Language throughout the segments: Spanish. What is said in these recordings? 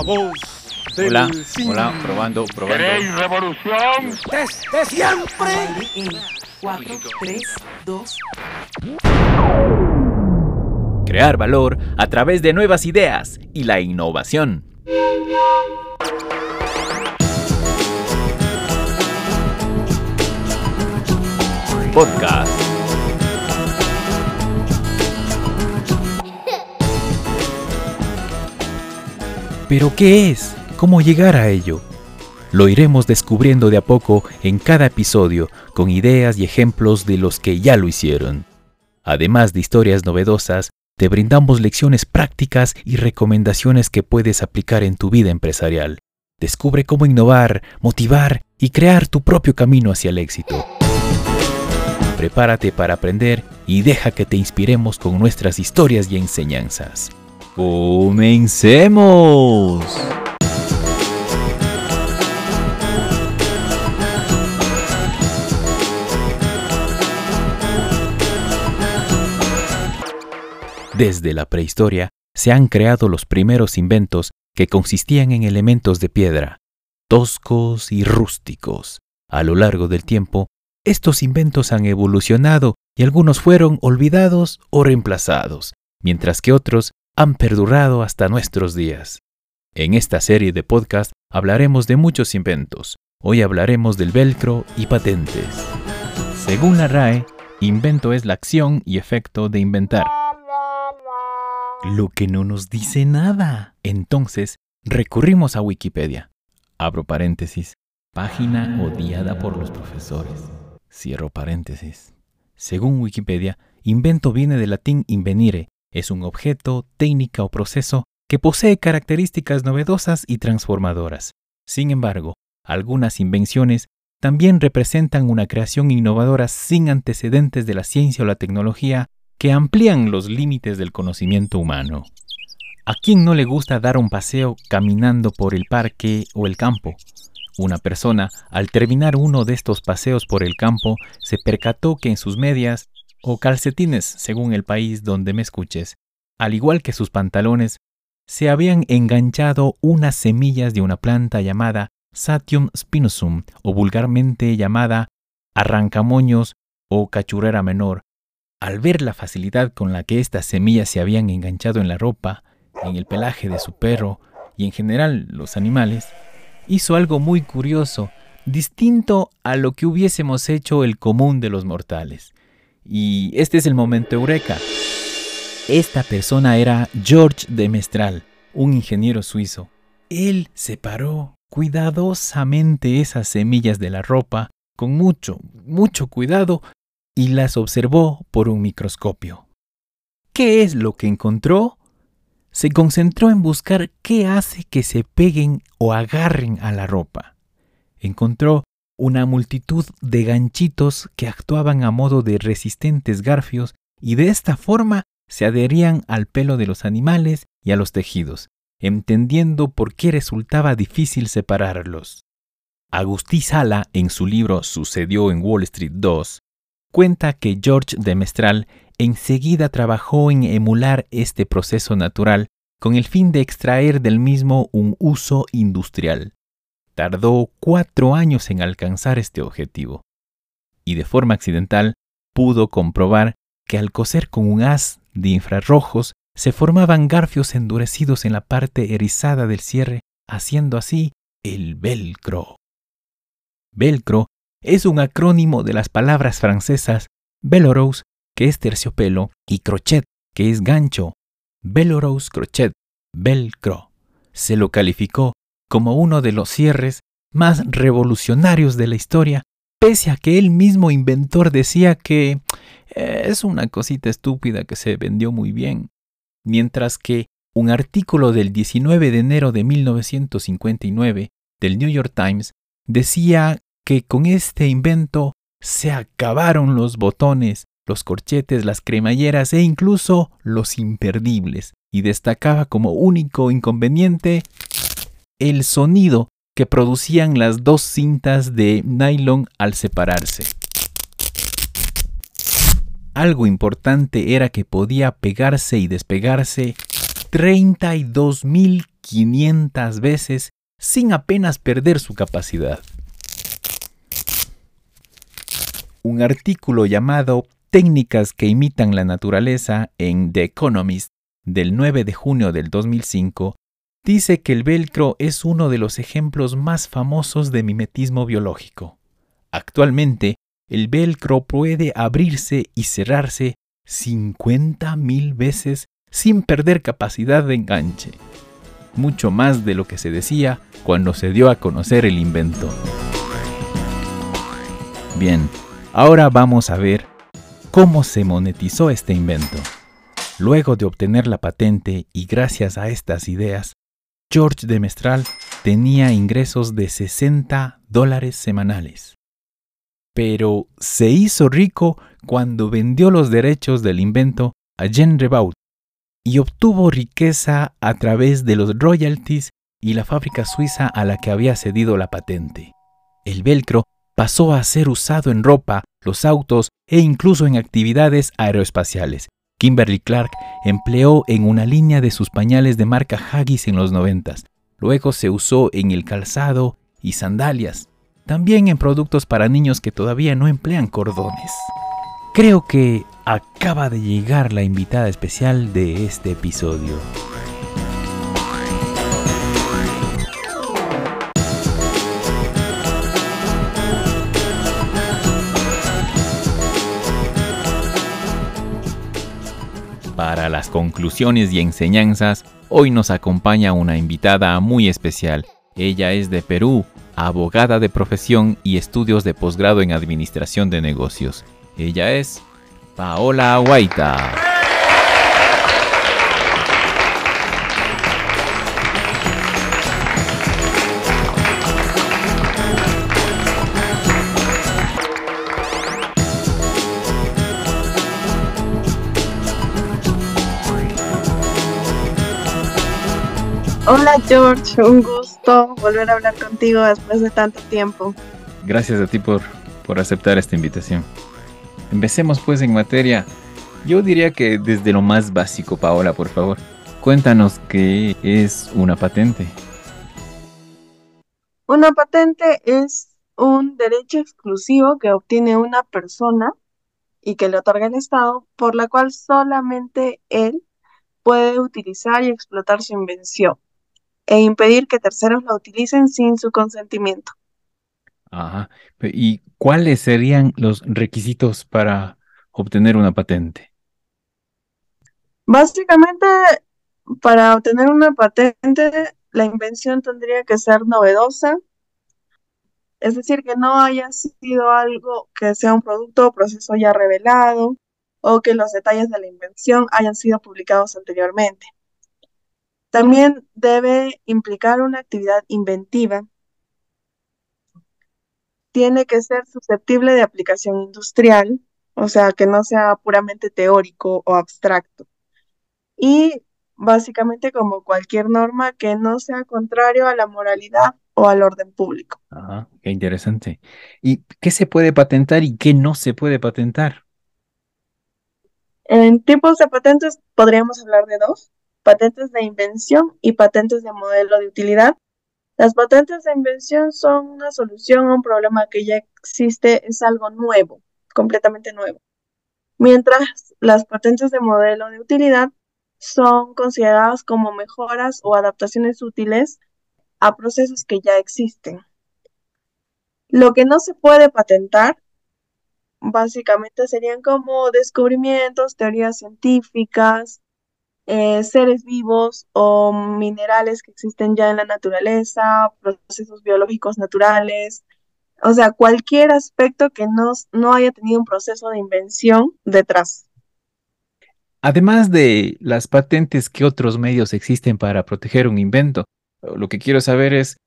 La voz del Hola, cine. hola, probando, probando. ¿Queréis revolución? Desde siempre. En 4, 3, 2, Crear valor a través de nuevas ideas y la innovación. Podcast. ¿Pero qué es? ¿Cómo llegar a ello? Lo iremos descubriendo de a poco en cada episodio con ideas y ejemplos de los que ya lo hicieron. Además de historias novedosas, te brindamos lecciones prácticas y recomendaciones que puedes aplicar en tu vida empresarial. Descubre cómo innovar, motivar y crear tu propio camino hacia el éxito. Prepárate para aprender y deja que te inspiremos con nuestras historias y enseñanzas. ¡Comencemos! Desde la prehistoria se han creado los primeros inventos que consistían en elementos de piedra, toscos y rústicos. A lo largo del tiempo, estos inventos han evolucionado y algunos fueron olvidados o reemplazados, mientras que otros han perdurado hasta nuestros días. En esta serie de podcast hablaremos de muchos inventos. Hoy hablaremos del velcro y patentes. Según la RAE, invento es la acción y efecto de inventar. Lo que no nos dice nada. Entonces, recurrimos a Wikipedia. Abro paréntesis. Página odiada por los profesores. Cierro paréntesis. Según Wikipedia, invento viene del latín invenire. Es un objeto, técnica o proceso que posee características novedosas y transformadoras. Sin embargo, algunas invenciones también representan una creación innovadora sin antecedentes de la ciencia o la tecnología que amplían los límites del conocimiento humano. ¿A quién no le gusta dar un paseo caminando por el parque o el campo? Una persona, al terminar uno de estos paseos por el campo, se percató que en sus medias o calcetines, según el país donde me escuches, al igual que sus pantalones, se habían enganchado unas semillas de una planta llamada Satium spinosum o vulgarmente llamada arrancamoños o cachurrera menor, al ver la facilidad con la que estas semillas se habían enganchado en la ropa, en el pelaje de su perro y en general los animales, hizo algo muy curioso, distinto a lo que hubiésemos hecho el común de los mortales. Y este es el momento eureka. Esta persona era George de Mestral, un ingeniero suizo. Él separó cuidadosamente esas semillas de la ropa con mucho, mucho cuidado y las observó por un microscopio. ¿Qué es lo que encontró? Se concentró en buscar qué hace que se peguen o agarren a la ropa. Encontró una multitud de ganchitos que actuaban a modo de resistentes garfios y de esta forma se adherían al pelo de los animales y a los tejidos, entendiendo por qué resultaba difícil separarlos. Agustí Sala, en su libro Sucedió en Wall Street 2, cuenta que George de Mestral enseguida trabajó en emular este proceso natural con el fin de extraer del mismo un uso industrial. Tardó cuatro años en alcanzar este objetivo, y de forma accidental pudo comprobar que al coser con un haz de infrarrojos se formaban garfios endurecidos en la parte erizada del cierre, haciendo así el velcro. Velcro es un acrónimo de las palabras francesas velorous, que es terciopelo, y crochet, que es gancho. Velorous crochet, velcro. Se lo calificó como uno de los cierres más revolucionarios de la historia, pese a que el mismo inventor decía que eh, es una cosita estúpida que se vendió muy bien. Mientras que un artículo del 19 de enero de 1959 del New York Times decía que con este invento se acabaron los botones, los corchetes, las cremalleras e incluso los imperdibles, y destacaba como único inconveniente el sonido que producían las dos cintas de nylon al separarse. Algo importante era que podía pegarse y despegarse 32.000 500 veces sin apenas perder su capacidad. Un artículo llamado Técnicas que imitan la naturaleza en The Economist del 9 de junio del 2005 dice que el velcro es uno de los ejemplos más famosos de mimetismo biológico. Actualmente, el velcro puede abrirse y cerrarse 50.000 veces sin perder capacidad de enganche. Mucho más de lo que se decía cuando se dio a conocer el invento. Bien, ahora vamos a ver cómo se monetizó este invento. Luego de obtener la patente y gracias a estas ideas, George de Mestral tenía ingresos de 60 dólares semanales. Pero se hizo rico cuando vendió los derechos del invento a Jean Rebaud y obtuvo riqueza a través de los royalties y la fábrica suiza a la que había cedido la patente. El velcro pasó a ser usado en ropa, los autos e incluso en actividades aeroespaciales, Kimberly Clark empleó en una línea de sus pañales de marca Haggis en los noventas. Luego se usó en el calzado y sandalias. También en productos para niños que todavía no emplean cordones. Creo que acaba de llegar la invitada especial de este episodio. Para las conclusiones y enseñanzas, hoy nos acompaña una invitada muy especial. Ella es de Perú, abogada de profesión y estudios de posgrado en Administración de Negocios. Ella es Paola Guaita. Hola George, un gusto volver a hablar contigo después de tanto tiempo. Gracias a ti por, por aceptar esta invitación. Empecemos pues en materia. Yo diría que desde lo más básico, Paola, por favor. Cuéntanos qué es una patente. Una patente es un derecho exclusivo que obtiene una persona y que le otorga el Estado, por la cual solamente él puede utilizar y explotar su invención e impedir que terceros la utilicen sin su consentimiento. Ajá. ¿Y cuáles serían los requisitos para obtener una patente? Básicamente, para obtener una patente, la invención tendría que ser novedosa, es decir, que no haya sido algo que sea un producto o proceso ya revelado o que los detalles de la invención hayan sido publicados anteriormente. También debe implicar una actividad inventiva. Tiene que ser susceptible de aplicación industrial, o sea, que no sea puramente teórico o abstracto. Y básicamente como cualquier norma que no sea contrario a la moralidad o al orden público. Ajá, qué interesante. ¿Y qué se puede patentar y qué no se puede patentar? En tipos de patentes podríamos hablar de dos patentes de invención y patentes de modelo de utilidad. Las patentes de invención son una solución a un problema que ya existe, es algo nuevo, completamente nuevo. Mientras las patentes de modelo de utilidad son consideradas como mejoras o adaptaciones útiles a procesos que ya existen. Lo que no se puede patentar básicamente serían como descubrimientos, teorías científicas, eh, seres vivos o minerales que existen ya en la naturaleza, procesos biológicos naturales, o sea, cualquier aspecto que no, no haya tenido un proceso de invención detrás. Además de las patentes, ¿qué otros medios existen para proteger un invento? Lo que quiero saber es,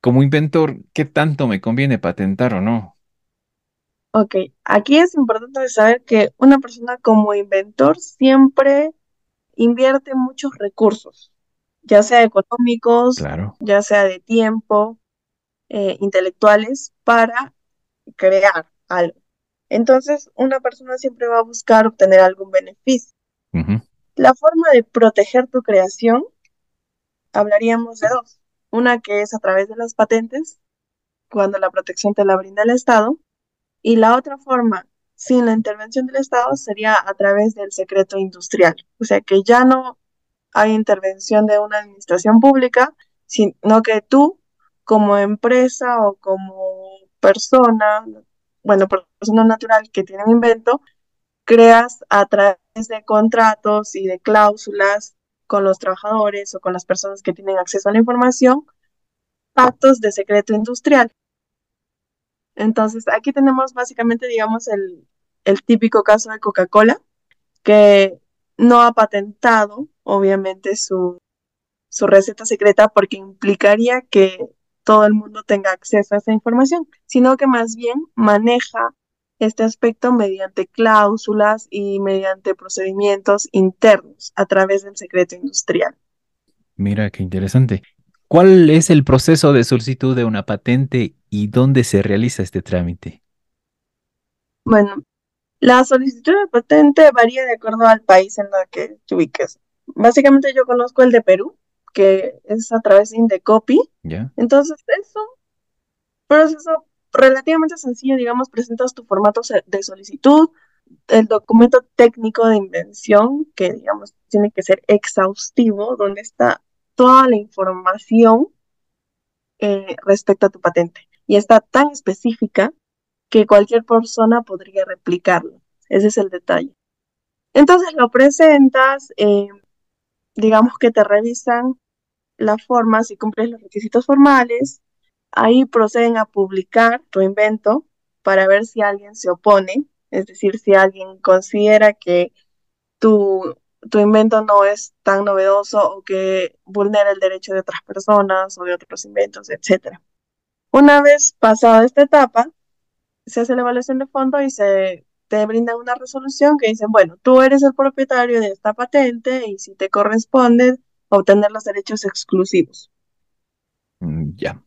como inventor, ¿qué tanto me conviene patentar o no? Ok, aquí es importante saber que una persona como inventor siempre invierte muchos recursos, ya sea económicos, ya sea de tiempo, eh, intelectuales, para crear algo. Entonces, una persona siempre va a buscar obtener algún beneficio. La forma de proteger tu creación hablaríamos de dos. Una que es a través de las patentes, cuando la protección te la brinda el Estado, y la otra forma, sin la intervención del Estado, sería a través del secreto industrial. O sea que ya no hay intervención de una administración pública, sino que tú, como empresa o como persona, bueno, persona natural que tiene un invento, creas a través de contratos y de cláusulas con los trabajadores o con las personas que tienen acceso a la información, pactos de secreto industrial. Entonces, aquí tenemos básicamente, digamos, el, el típico caso de Coca-Cola, que no ha patentado, obviamente, su, su receta secreta porque implicaría que todo el mundo tenga acceso a esa información, sino que más bien maneja este aspecto mediante cláusulas y mediante procedimientos internos a través del secreto industrial. Mira, qué interesante. ¿Cuál es el proceso de solicitud de una patente y dónde se realiza este trámite? Bueno, la solicitud de patente varía de acuerdo al país en el que te ubiques. Básicamente yo conozco el de Perú, que es a través de Indecopi. ¿Ya? Entonces es un proceso relativamente sencillo, digamos, presentas tu formato de solicitud, el documento técnico de invención, que digamos tiene que ser exhaustivo, donde está toda la información eh, respecto a tu patente. Y está tan específica que cualquier persona podría replicarlo. Ese es el detalle. Entonces lo presentas, eh, digamos que te revisan la forma si cumples los requisitos formales, Ahí proceden a publicar tu invento para ver si alguien se opone, es decir, si alguien considera que tu, tu invento no es tan novedoso o que vulnera el derecho de otras personas o de otros inventos, etc. Una vez pasada esta etapa, se hace la evaluación de fondo y se te brinda una resolución que dice, bueno, tú eres el propietario de esta patente y si te corresponde obtener los derechos exclusivos. Mm, ya.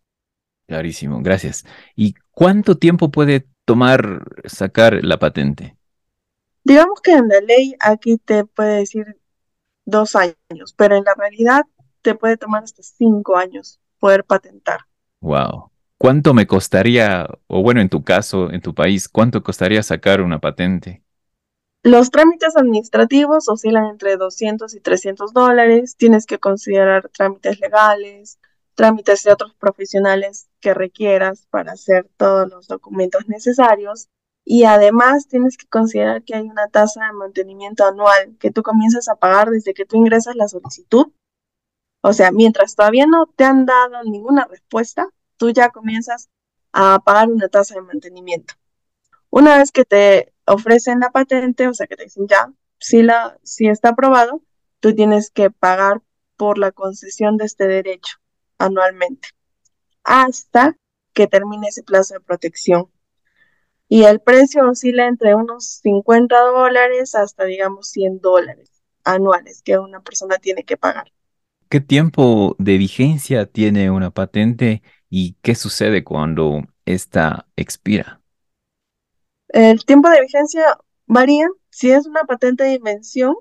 Clarísimo, gracias. ¿Y cuánto tiempo puede tomar sacar la patente? Digamos que en la ley aquí te puede decir dos años, pero en la realidad te puede tomar hasta cinco años poder patentar. Wow. ¿Cuánto me costaría, o bueno, en tu caso, en tu país, cuánto costaría sacar una patente? Los trámites administrativos oscilan entre 200 y 300 dólares. Tienes que considerar trámites legales, trámites de otros profesionales que requieras para hacer todos los documentos necesarios. Y además tienes que considerar que hay una tasa de mantenimiento anual que tú comienzas a pagar desde que tú ingresas la solicitud. O sea, mientras todavía no te han dado ninguna respuesta, tú ya comienzas a pagar una tasa de mantenimiento. Una vez que te ofrecen la patente, o sea, que te dicen ya, si, la, si está aprobado, tú tienes que pagar por la concesión de este derecho anualmente hasta que termine ese plazo de protección. Y el precio oscila entre unos 50 dólares hasta, digamos, 100 dólares anuales que una persona tiene que pagar. ¿Qué tiempo de vigencia tiene una patente y qué sucede cuando esta expira? El tiempo de vigencia varía. Si es una patente de invención,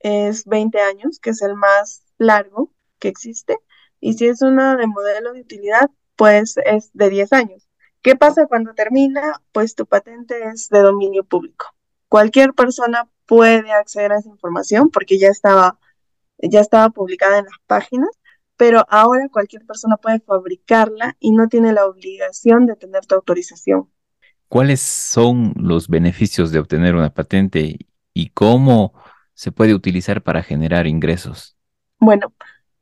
es 20 años, que es el más largo que existe. Y si es una de modelo de utilidad, pues es de 10 años. ¿Qué pasa cuando termina? Pues tu patente es de dominio público. Cualquier persona puede acceder a esa información porque ya estaba, ya estaba publicada en las páginas, pero ahora cualquier persona puede fabricarla y no tiene la obligación de tener tu autorización. ¿Cuáles son los beneficios de obtener una patente y cómo se puede utilizar para generar ingresos? Bueno,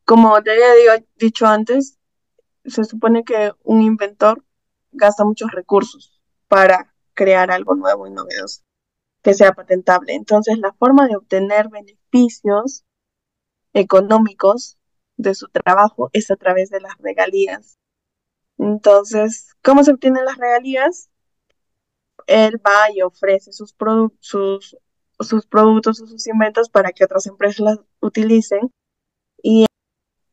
como te había dicho antes, se supone que un inventor gasta muchos recursos para crear algo nuevo y novedoso que sea patentable. Entonces, la forma de obtener beneficios económicos de su trabajo es a través de las regalías. Entonces, ¿cómo se obtienen las regalías? Él va y ofrece sus, sus, sus productos o sus inventos para que otras empresas las utilicen y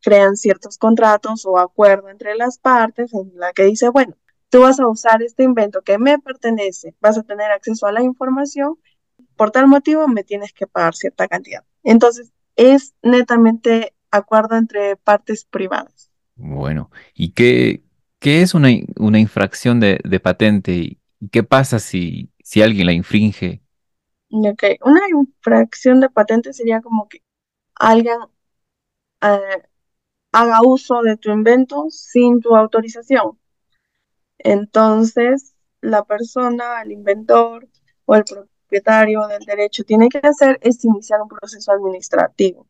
crean ciertos contratos o acuerdo entre las partes en la que dice, bueno, tú vas a usar este invento que me pertenece, vas a tener acceso a la información, por tal motivo me tienes que pagar cierta cantidad. Entonces, es netamente acuerdo entre partes privadas. Bueno, ¿y qué, qué es una, una infracción de, de patente? ¿Y qué pasa si, si alguien la infringe? Ok, Una infracción de patente sería como que alguien eh, haga uso de tu invento sin tu autorización. Entonces, la persona, el inventor o el propietario del derecho tiene que hacer es iniciar un proceso administrativo.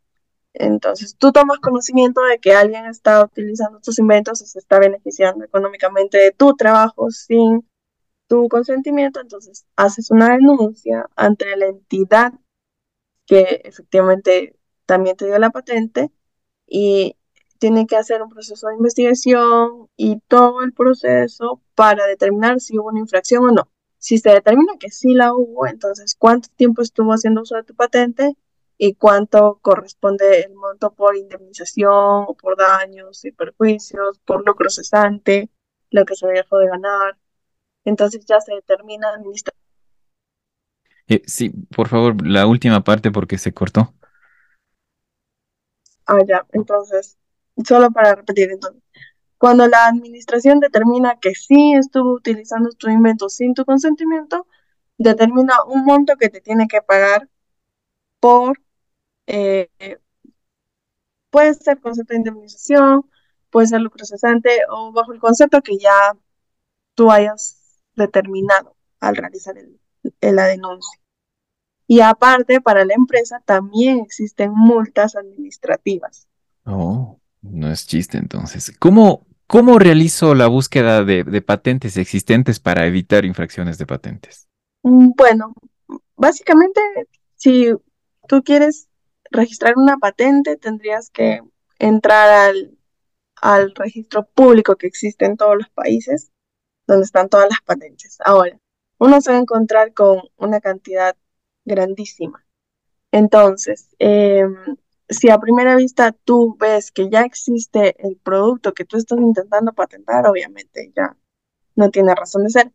Entonces, tú tomas conocimiento de que alguien está utilizando tus inventos o se está beneficiando económicamente de tu trabajo sin tu consentimiento, entonces haces una denuncia ante la entidad que efectivamente también te dio la patente y tiene que hacer un proceso de investigación y todo el proceso para determinar si hubo una infracción o no. Si se determina que sí la hubo, entonces cuánto tiempo estuvo haciendo uso de tu patente y cuánto corresponde el monto por indemnización o por daños y perjuicios, por lucro cesante, lo que se dejó de ganar. Entonces ya se determina administrativamente. Eh, sí, por favor, la última parte porque se cortó. Ah, ya. Entonces, solo para repetir, entonces, cuando la administración determina que sí estuvo utilizando tu invento sin tu consentimiento, determina un monto que te tiene que pagar por, eh, puede ser concepto de indemnización, puede ser lucro cesante o bajo el concepto que ya tú hayas determinado al realizar el- el- la denuncia. Y aparte, para la empresa también existen multas administrativas. Oh, no es chiste entonces. ¿Cómo, cómo realizo la búsqueda de, patentes existentes para evitar infracciones de patentes? Mm, Bueno, básicamente, si tú quieres registrar una patente, tendrías que entrar al, al registro público que existe en todos los países, donde están todas las patentes. Ahora, uno se va a encontrar con una cantidad grandísima. Entonces, em, si a primera vista tú ves que ya existe el producto que tú estás intentando patentar, obviamente ya no tiene razón de ser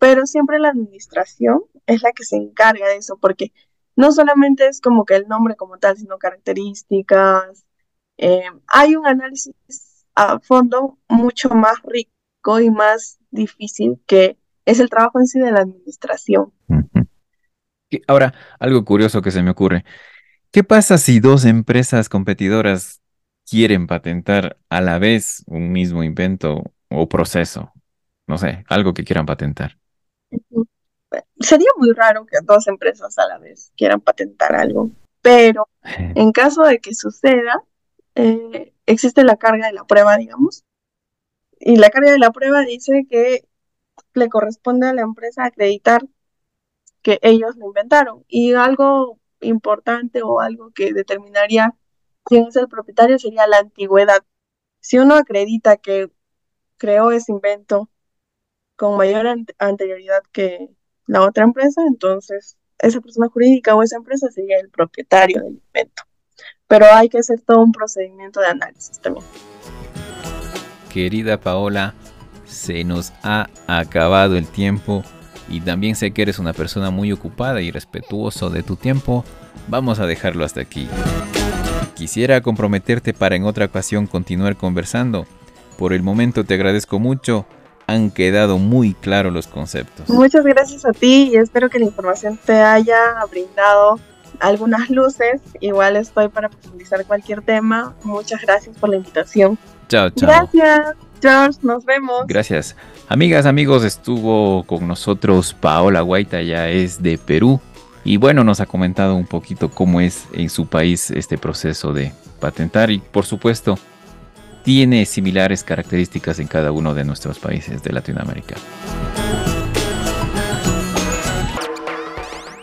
pero siempre la administración es la que se encarga de eso, porque no solamente es como que el nombre como tal, sino características. eh, hay un análisis a fondo mucho más rico y más difícil que es el trabajo en sí de la administración. Ahora, algo curioso que se me ocurre. ¿Qué pasa si dos empresas competidoras quieren patentar a la vez un mismo invento o proceso? No sé, algo que quieran patentar. Sería muy raro que dos empresas a la vez quieran patentar algo, pero en caso de que suceda, eh, existe la carga de la prueba, digamos, y la carga de la prueba dice que le corresponde a la empresa acreditar que ellos lo inventaron. Y algo importante o algo que determinaría quién es el propietario sería la antigüedad. Si uno acredita que creó ese invento con mayor an- anterioridad que la otra empresa, entonces esa persona jurídica o esa empresa sería el propietario del invento. Pero hay que hacer todo un procedimiento de análisis también. Querida Paola, se nos ha acabado el tiempo y también sé que eres una persona muy ocupada y respetuoso de tu tiempo. Vamos a dejarlo hasta aquí. Quisiera comprometerte para en otra ocasión continuar conversando. Por el momento te agradezco mucho. Han quedado muy claros los conceptos. Muchas gracias a ti y espero que la información te haya brindado algunas luces. Igual estoy para profundizar cualquier tema. Muchas gracias por la invitación. Chao, chao. Gracias, George. Nos vemos. Gracias. Amigas, amigos, estuvo con nosotros Paola Guaita, ya es de Perú. Y bueno, nos ha comentado un poquito cómo es en su país este proceso de patentar. Y por supuesto, tiene similares características en cada uno de nuestros países de Latinoamérica.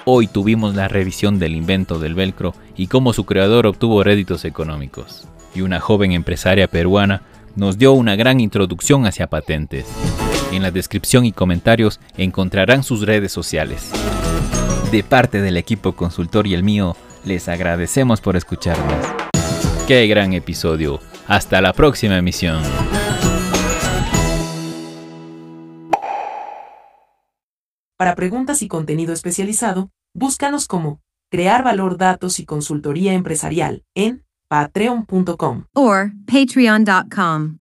Hoy tuvimos la revisión del invento del velcro y cómo su creador obtuvo réditos económicos. Y una joven empresaria peruana nos dio una gran introducción hacia patentes. En la descripción y comentarios encontrarán sus redes sociales. De parte del equipo consultor y el mío, les agradecemos por escucharnos. ¡Qué gran episodio! Hasta la próxima emisión. Para preguntas y contenido especializado, búscanos como Crear Valor Datos y Consultoría Empresarial en patreon.com. or patreon.com.